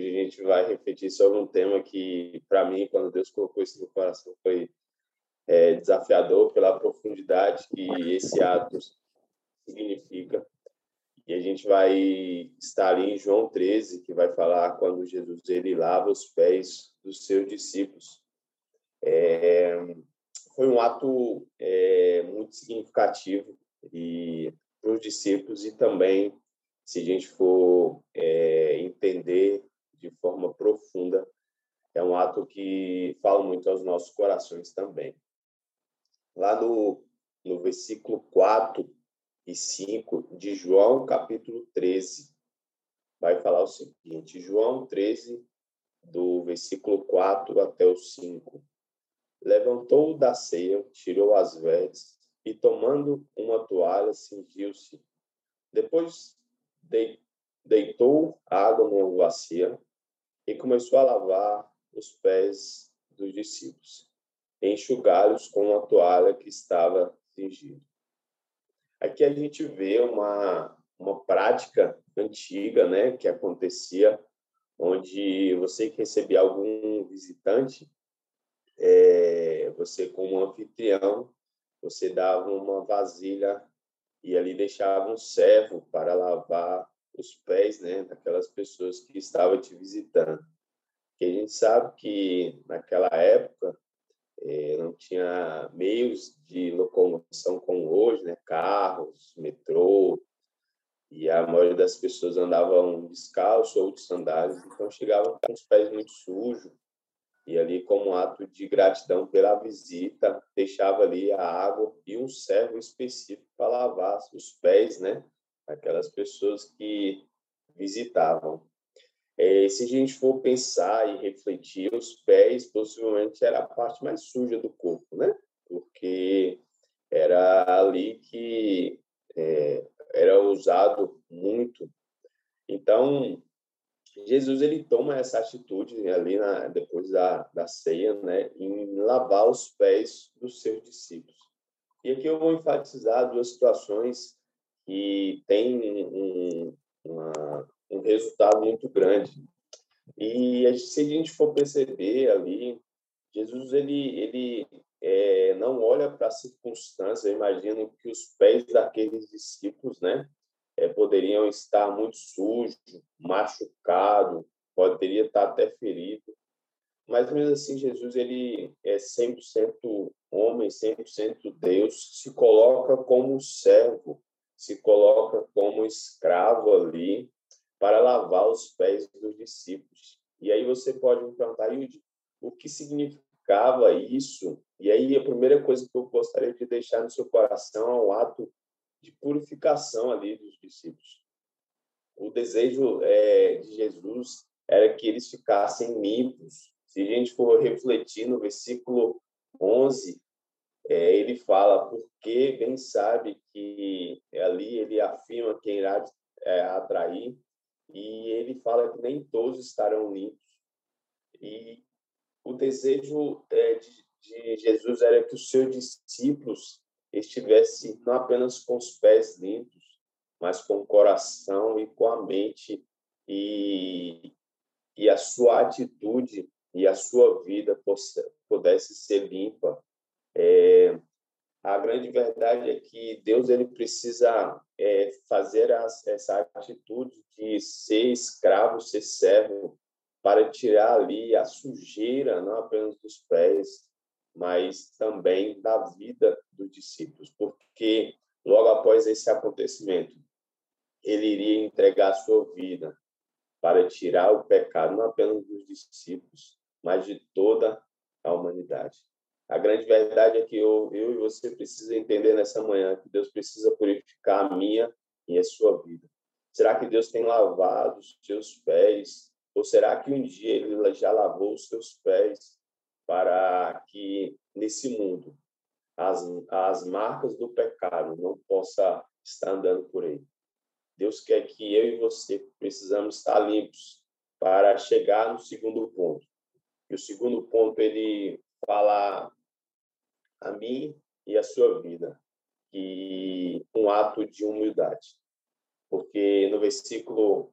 Hoje a gente vai refletir sobre um tema que, para mim, quando Deus colocou isso no coração, foi é, desafiador pela profundidade que esse ato significa. E a gente vai estar ali em João 13, que vai falar quando Jesus ele lava os pés dos seus discípulos. É, foi um ato é, muito significativo e para os discípulos e também, se a gente for é, entender de forma profunda, é um ato que fala muito aos nossos corações também. Lá no, no versículo 4 e 5 de João, capítulo 13, vai falar o seguinte: João 13, do versículo 4 até o 5. Levantou da ceia, tirou as vestes e, tomando uma toalha, cingiu-se. Depois deitou água numa bacia e começou a lavar os pés dos discípulos, enxugá-los com a toalha que estava cingida. Aqui a gente vê uma, uma prática antiga né, que acontecia, onde você que recebia algum visitante, é, você como anfitrião, você dava uma vasilha e ali deixava um servo para lavar os pés né, daquelas pessoas que estavam te visitando. Porque a gente sabe que naquela época eh, não tinha meios de locomoção como hoje, né, carros, metrô, e a maioria das pessoas andavam descalço ou de sandálias, então chegavam com os pés muito sujos, e ali, como ato de gratidão pela visita, deixava ali a água e um servo específico para lavar os pés, né? Aquelas pessoas que visitavam. É, se a gente for pensar e refletir, os pés possivelmente era a parte mais suja do corpo, né? Porque era ali que é, era usado muito. Então, Jesus ele toma essa atitude ali na, depois da, da ceia, né, em lavar os pés dos seus discípulos. E aqui eu vou enfatizar duas situações que têm um, uma, um resultado muito grande. E se a gente for perceber ali, Jesus ele ele é, não olha para a circunstância. Eu imagino que os pés daqueles discípulos, né, é, poderiam estar muito sujos, machucado, poderia estar até ferido. Mas mesmo assim, Jesus ele é 100% homem, 100% Deus, se coloca como servo, se coloca como escravo ali para lavar os pés dos discípulos. E aí você pode me perguntar, o que significava isso? E aí a primeira coisa que eu gostaria de deixar no seu coração é o ato de purificação ali dos discípulos. O desejo é, de Jesus era que eles ficassem limpos. Se a gente for refletir no versículo 11, é, ele fala, porque bem sabe que ali ele afirma quem irá é, atrair, e ele fala que nem todos estarão limpos. E o desejo é, de, de Jesus era que os seus discípulos estivesse não apenas com os pés limpos, mas com o coração e com a mente e, e a sua atitude e a sua vida pudesse ser limpa. É, a grande verdade é que Deus ele precisa é, fazer as, essa atitude de ser escravo, ser servo, para tirar ali a sujeira, não apenas dos pés, mas também da vida dos discípulos, porque logo após esse acontecimento, ele iria entregar a sua vida para tirar o pecado não apenas dos discípulos, mas de toda a humanidade. A grande verdade é que eu, eu e você precisa entender nessa manhã que Deus precisa purificar a minha e a sua vida. Será que Deus tem lavado os seus pés? Ou será que um dia Ele já lavou os seus pés para que nesse mundo as, as marcas do pecado não possa estar andando por aí. Deus quer que eu e você precisamos estar limpos para chegar no segundo ponto. E o segundo ponto ele fala a mim e a sua vida que um ato de humildade. Porque no versículo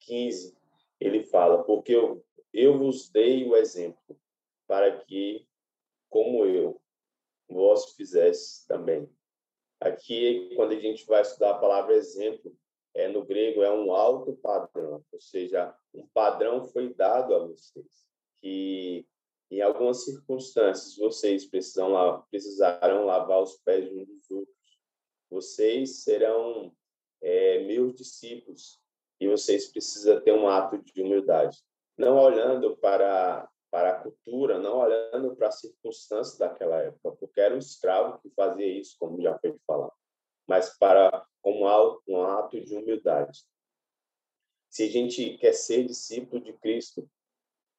15 ele fala, porque eu, eu vos dei o exemplo para que, como eu, vós fizesse também. Aqui, quando a gente vai estudar a palavra exemplo, é, no grego é um alto padrão, ou seja, um padrão foi dado a vocês, que em algumas circunstâncias vocês precisam, precisarão lavar os pés uns dos outros. Vocês serão é, meus discípulos e vocês precisam ter um ato de humildade, não olhando para para a cultura, não olhando para as circunstâncias daquela época, porque era um escravo que fazia isso, como já foi falado, mas para como um ato de humildade. Se a gente quer ser discípulo de Cristo,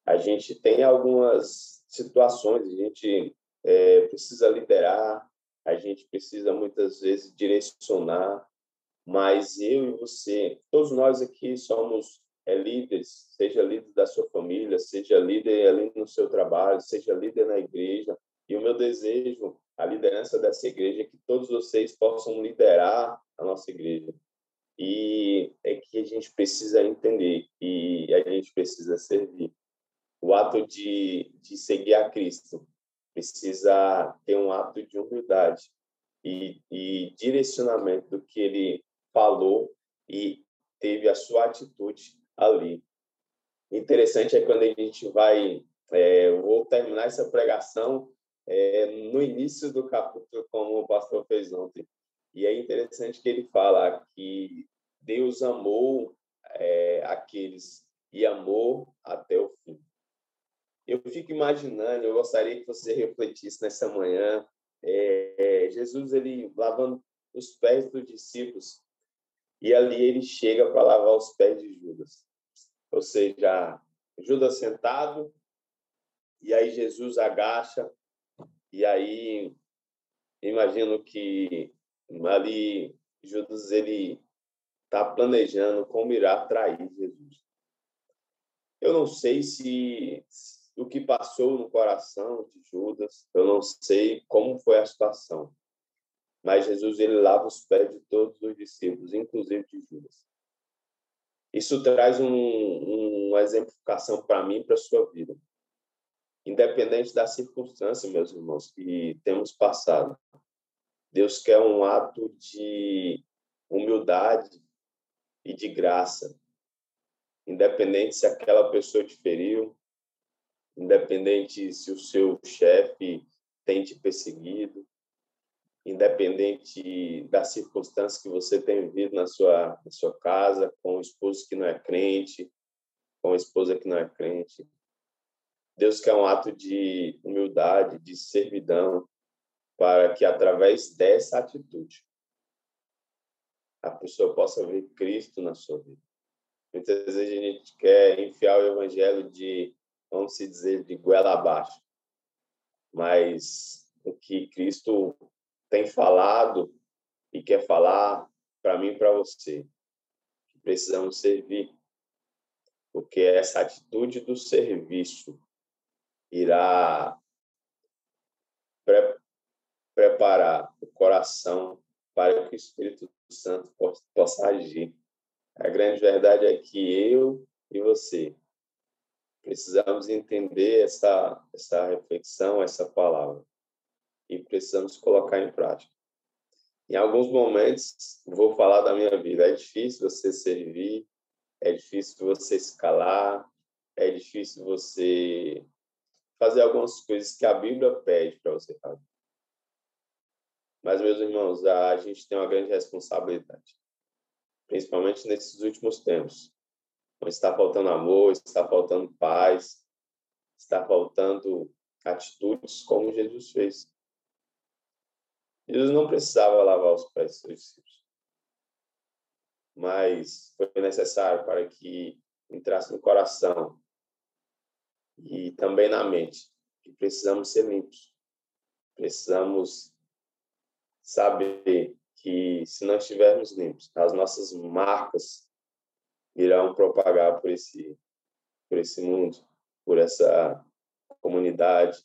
a gente tem algumas situações, a gente é, precisa liderar, a gente precisa muitas vezes direcionar, mas eu e você, todos nós aqui somos é, líderes, seja líder da sua família, seja líder ali no seu trabalho, seja líder na igreja. E o meu desejo, a liderança dessa igreja, é que todos vocês possam liderar a nossa igreja. E é que a gente precisa entender e a gente precisa servir. O ato de, de seguir a Cristo precisa ter um ato de humildade e, e direcionamento do que ele falou e teve a sua atitude ali. Interessante é quando a gente vai, é, vou terminar essa pregação é, no início do capítulo, como o pastor fez ontem. E é interessante que ele fala que Deus amou é, aqueles e amou até o fim. Eu fico imaginando, eu gostaria que você refletisse nessa manhã, é, Jesus ele lavando os pés dos discípulos e ali ele chega para lavar os pés de Judas. Ou seja, Judas sentado, e aí Jesus agacha, e aí imagino que ali Judas ele está planejando como irá trair Jesus. Eu não sei se o que passou no coração de Judas, eu não sei como foi a situação. Mas Jesus ele lava os pés de todos os discípulos, inclusive de Judas. Isso traz um, um, uma exemplificação para mim, para sua vida. Independente da circunstância, meus irmãos, que temos passado. Deus quer um ato de humildade e de graça. Independente se aquela pessoa te feriu, independente se o seu chefe tem te perseguido, independente da circunstância que você tem vivido na sua, na sua casa, com o esposo que não é crente, com a esposa que não é crente. Deus quer um ato de humildade, de servidão, para que através dessa atitude a pessoa possa ver Cristo na sua vida. Muitas vezes a gente quer enfiar o evangelho de, vamos dizer, de goela abaixo. Mas o que Cristo tem falado e quer falar para mim e para você. Que precisamos servir. Porque essa atitude do serviço irá pre preparar o coração para que o Espírito Santo possa agir. A grande verdade é que eu e você precisamos entender essa, essa reflexão, essa palavra e precisamos colocar em prática. Em alguns momentos, vou falar da minha vida. É difícil você servir, é difícil você escalar, é difícil você fazer algumas coisas que a Bíblia pede para você fazer. Mas, meus irmãos, a gente tem uma grande responsabilidade, principalmente nesses últimos tempos. Está faltando amor, está faltando paz, está faltando atitudes como Jesus fez. Jesus não precisava lavar os pés dos seus discípulos, mas foi necessário para que entrasse no coração e também na mente que precisamos ser limpos. Precisamos saber que se não estivermos limpos, as nossas marcas irão propagar por esse por esse mundo, por essa comunidade,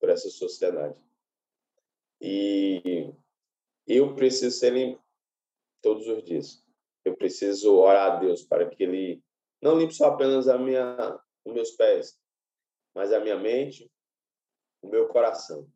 por essa sociedade. E eu preciso ser limpo todos os dias. Eu preciso orar a Deus para que Ele Não limpo só apenas a minha, os meus pés, mas a minha mente, o meu coração.